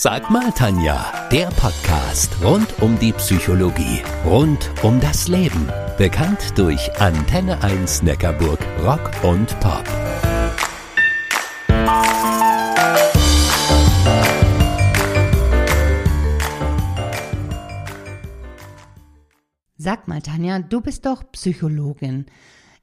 Sag mal, Tanja, der Podcast rund um die Psychologie, rund um das Leben. Bekannt durch Antenne 1 Neckarburg Rock und Pop. Sag mal, Tanja, du bist doch Psychologin.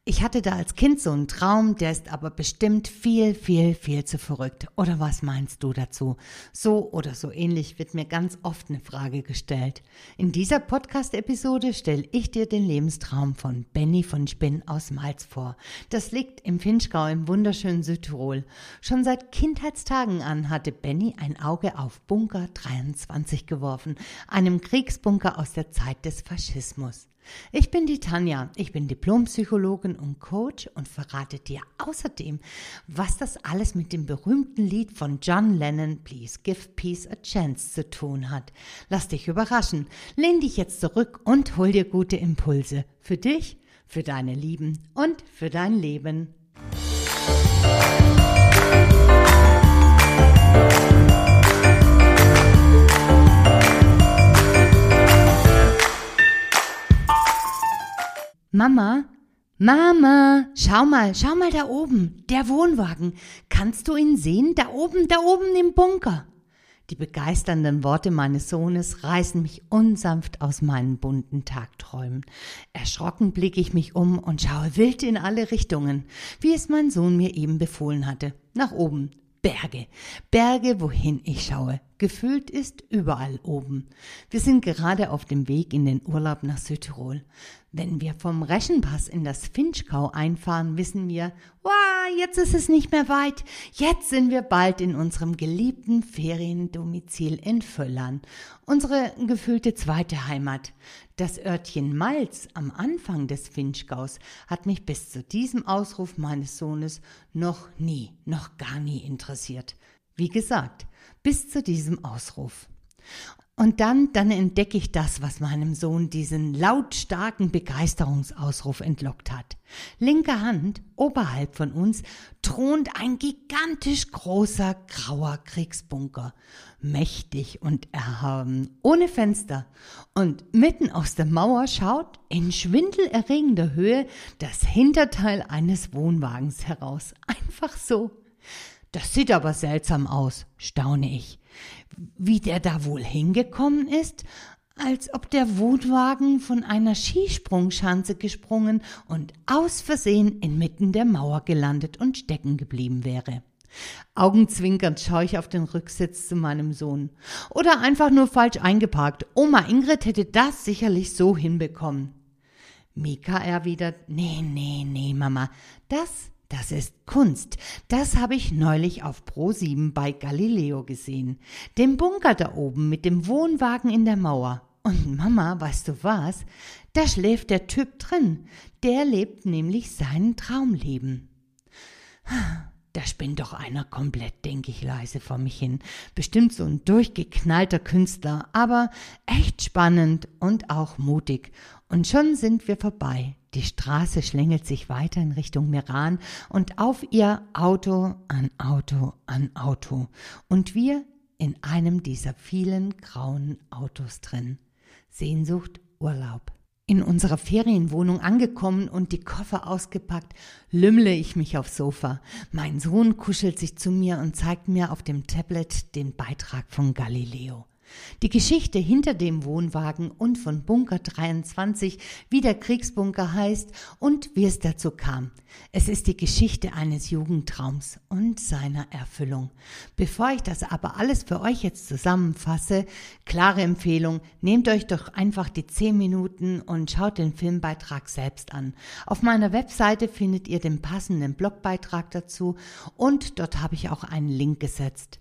Ich hatte da als Kind so einen Traum, der ist aber bestimmt viel, viel, viel zu verrückt. Oder was meinst du dazu? So oder so ähnlich wird mir ganz oft eine Frage gestellt. In dieser Podcast-Episode stelle ich dir den Lebenstraum von Benny von Spinn aus Malz vor. Das liegt im Finchgau im wunderschönen Südtirol. Schon seit Kindheitstagen an hatte Benny ein Auge auf Bunker 23 geworfen, einem Kriegsbunker aus der Zeit des Faschismus. Ich bin die Tanja, ich bin Diplompsychologin und Coach und verrate dir außerdem, was das alles mit dem berühmten Lied von John Lennon Please Give Peace a Chance zu tun hat. Lass dich überraschen, lehn dich jetzt zurück und hol dir gute Impulse für dich, für deine Lieben und für dein Leben. Mama, Mama, schau mal, schau mal da oben, der Wohnwagen. Kannst du ihn sehen? Da oben, da oben im Bunker. Die begeisternden Worte meines Sohnes reißen mich unsanft aus meinen bunten Tagträumen. Erschrocken blicke ich mich um und schaue wild in alle Richtungen, wie es mein Sohn mir eben befohlen hatte. Nach oben, Berge. Berge, wohin ich schaue. Gefüllt ist überall oben. Wir sind gerade auf dem Weg in den Urlaub nach Südtirol. Wenn wir vom Reschenpass in das Finchgau einfahren, wissen wir, wow, jetzt ist es nicht mehr weit. Jetzt sind wir bald in unserem geliebten Feriendomizil in Völlern. Unsere gefühlte zweite Heimat. Das Örtchen Malz am Anfang des Finchgaus hat mich bis zu diesem Ausruf meines Sohnes noch nie, noch gar nie interessiert. Wie gesagt, bis zu diesem Ausruf. Und dann, dann entdecke ich das, was meinem Sohn diesen lautstarken Begeisterungsausruf entlockt hat. Linke Hand, oberhalb von uns, thront ein gigantisch großer grauer Kriegsbunker. Mächtig und erhaben, ohne Fenster. Und mitten aus der Mauer schaut in schwindelerregender Höhe das Hinterteil eines Wohnwagens heraus. Einfach so. Das sieht aber seltsam aus, staune ich. Wie der da wohl hingekommen ist? Als ob der Wohnwagen von einer Skisprungschanze gesprungen und aus Versehen inmitten der Mauer gelandet und stecken geblieben wäre. Augenzwinkernd schaue ich auf den Rücksitz zu meinem Sohn. Oder einfach nur falsch eingeparkt. Oma Ingrid hätte das sicherlich so hinbekommen. Mika erwidert, nee, nee, nee, Mama, das das ist Kunst. Das habe ich neulich auf Pro7 bei Galileo gesehen. Den Bunker da oben mit dem Wohnwagen in der Mauer. Und Mama, weißt du was? Da schläft der Typ drin. Der lebt nämlich sein Traumleben. Da spinnt doch einer komplett, denke ich leise vor mich hin. Bestimmt so ein durchgeknallter Künstler, aber echt spannend und auch mutig. Und schon sind wir vorbei. Die Straße schlängelt sich weiter in Richtung Meran und auf ihr Auto an Auto an Auto. Und wir in einem dieser vielen grauen Autos drin. Sehnsucht, Urlaub. In unserer Ferienwohnung angekommen und die Koffer ausgepackt, lümmle ich mich aufs Sofa. Mein Sohn kuschelt sich zu mir und zeigt mir auf dem Tablet den Beitrag von Galileo. Die Geschichte hinter dem Wohnwagen und von Bunker 23, wie der Kriegsbunker heißt und wie es dazu kam. Es ist die Geschichte eines Jugendtraums und seiner Erfüllung. Bevor ich das aber alles für euch jetzt zusammenfasse, klare Empfehlung, nehmt euch doch einfach die 10 Minuten und schaut den Filmbeitrag selbst an. Auf meiner Webseite findet ihr den passenden Blogbeitrag dazu und dort habe ich auch einen Link gesetzt.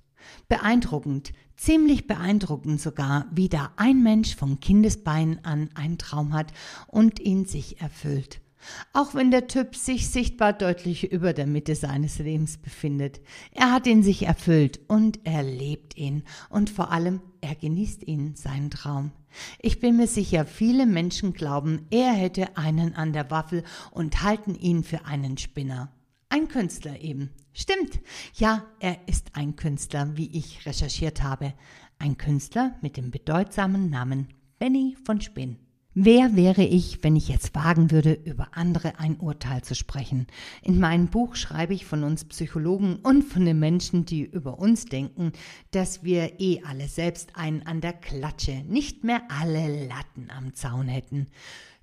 Beeindruckend, ziemlich beeindruckend sogar, wie da ein Mensch von Kindesbeinen an einen Traum hat und ihn sich erfüllt. Auch wenn der Typ sich sichtbar deutlich über der Mitte seines Lebens befindet. Er hat ihn sich erfüllt und er lebt ihn und vor allem er genießt ihn, seinen Traum. Ich bin mir sicher, viele Menschen glauben, er hätte einen an der Waffel und halten ihn für einen Spinner. Ein Künstler eben. Stimmt. Ja, er ist ein Künstler, wie ich recherchiert habe. ein Künstler mit dem bedeutsamen Namen Benny von Spinn. Wer wäre ich, wenn ich jetzt wagen würde, über andere ein Urteil zu sprechen? In meinem Buch schreibe ich von uns Psychologen und von den Menschen, die über uns denken, dass wir eh alle selbst einen an der Klatsche, nicht mehr alle Latten am Zaun hätten.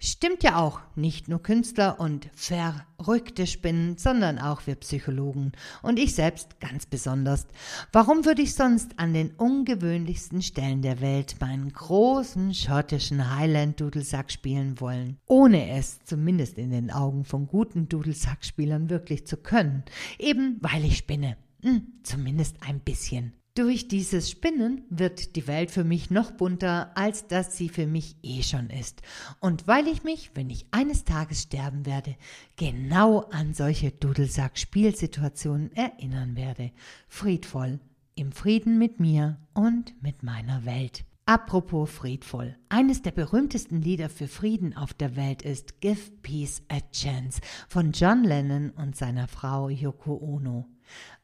Stimmt ja auch, nicht nur Künstler und verrückte Spinnen, sondern auch wir Psychologen und ich selbst ganz besonders. Warum würde ich sonst an den ungewöhnlichsten Stellen der Welt meinen großen schottischen Highland-Dudelsack spielen wollen, ohne es zumindest in den Augen von guten Dudelsackspielern wirklich zu können, eben weil ich spinne. Hm, zumindest ein bisschen. Durch dieses Spinnen wird die Welt für mich noch bunter, als dass sie für mich eh schon ist. Und weil ich mich, wenn ich eines Tages sterben werde, genau an solche Dudelsack-Spielsituationen erinnern werde. Friedvoll, im Frieden mit mir und mit meiner Welt. Apropos friedvoll. Eines der berühmtesten Lieder für Frieden auf der Welt ist Give Peace a Chance von John Lennon und seiner Frau Yoko Ono.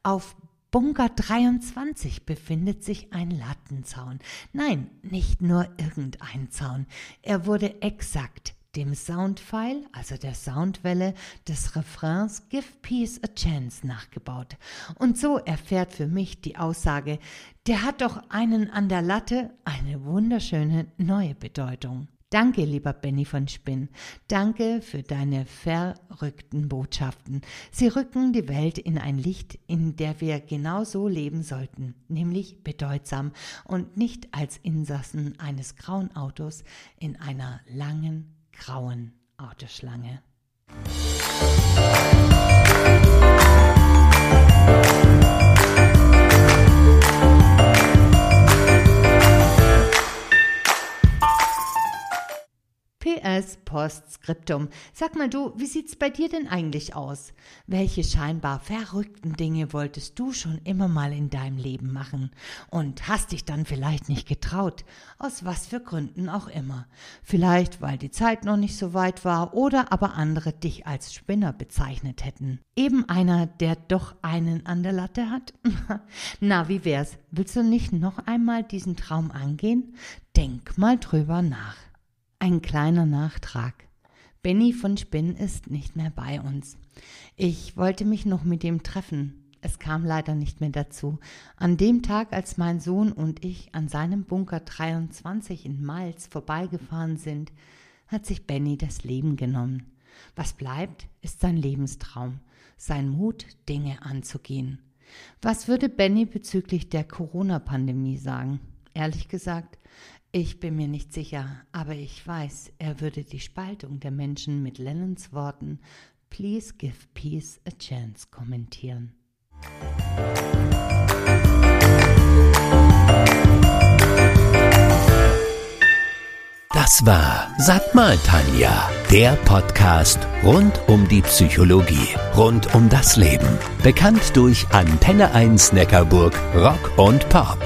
Auf Bunker 23 befindet sich ein Lattenzaun. Nein, nicht nur irgendein Zaun. Er wurde exakt dem Soundfile, also der Soundwelle des Refrains Give Peace a Chance nachgebaut. Und so erfährt für mich die Aussage, der hat doch einen an der Latte eine wunderschöne neue Bedeutung. Danke, lieber Benny von Spinn. Danke für deine verrückten Botschaften. Sie rücken die Welt in ein Licht, in der wir genau so leben sollten, nämlich bedeutsam und nicht als Insassen eines grauen Autos in einer langen, grauen Autoschlange. PS Postskriptum. Sag mal du, wie sieht's bei dir denn eigentlich aus? Welche scheinbar verrückten Dinge wolltest du schon immer mal in deinem Leben machen und hast dich dann vielleicht nicht getraut? Aus was für Gründen auch immer. Vielleicht, weil die Zeit noch nicht so weit war oder aber andere dich als Spinner bezeichnet hätten. Eben einer, der doch einen an der Latte hat? Na, wie wär's? Willst du nicht noch einmal diesen Traum angehen? Denk mal drüber nach. Ein kleiner Nachtrag. Benny von Spinn ist nicht mehr bei uns. Ich wollte mich noch mit ihm treffen. Es kam leider nicht mehr dazu. An dem Tag, als mein Sohn und ich an seinem Bunker 23 in Malz vorbeigefahren sind, hat sich Benny das Leben genommen. Was bleibt, ist sein Lebenstraum, sein Mut, Dinge anzugehen. Was würde Benny bezüglich der Corona-Pandemie sagen? Ehrlich gesagt, ich bin mir nicht sicher, aber ich weiß, er würde die Spaltung der Menschen mit Lennons Worten Please give peace a chance kommentieren. Das war Sag mal Tanja, der Podcast rund um die Psychologie, rund um das Leben. Bekannt durch Antenne 1 Neckarburg, Rock und Pop.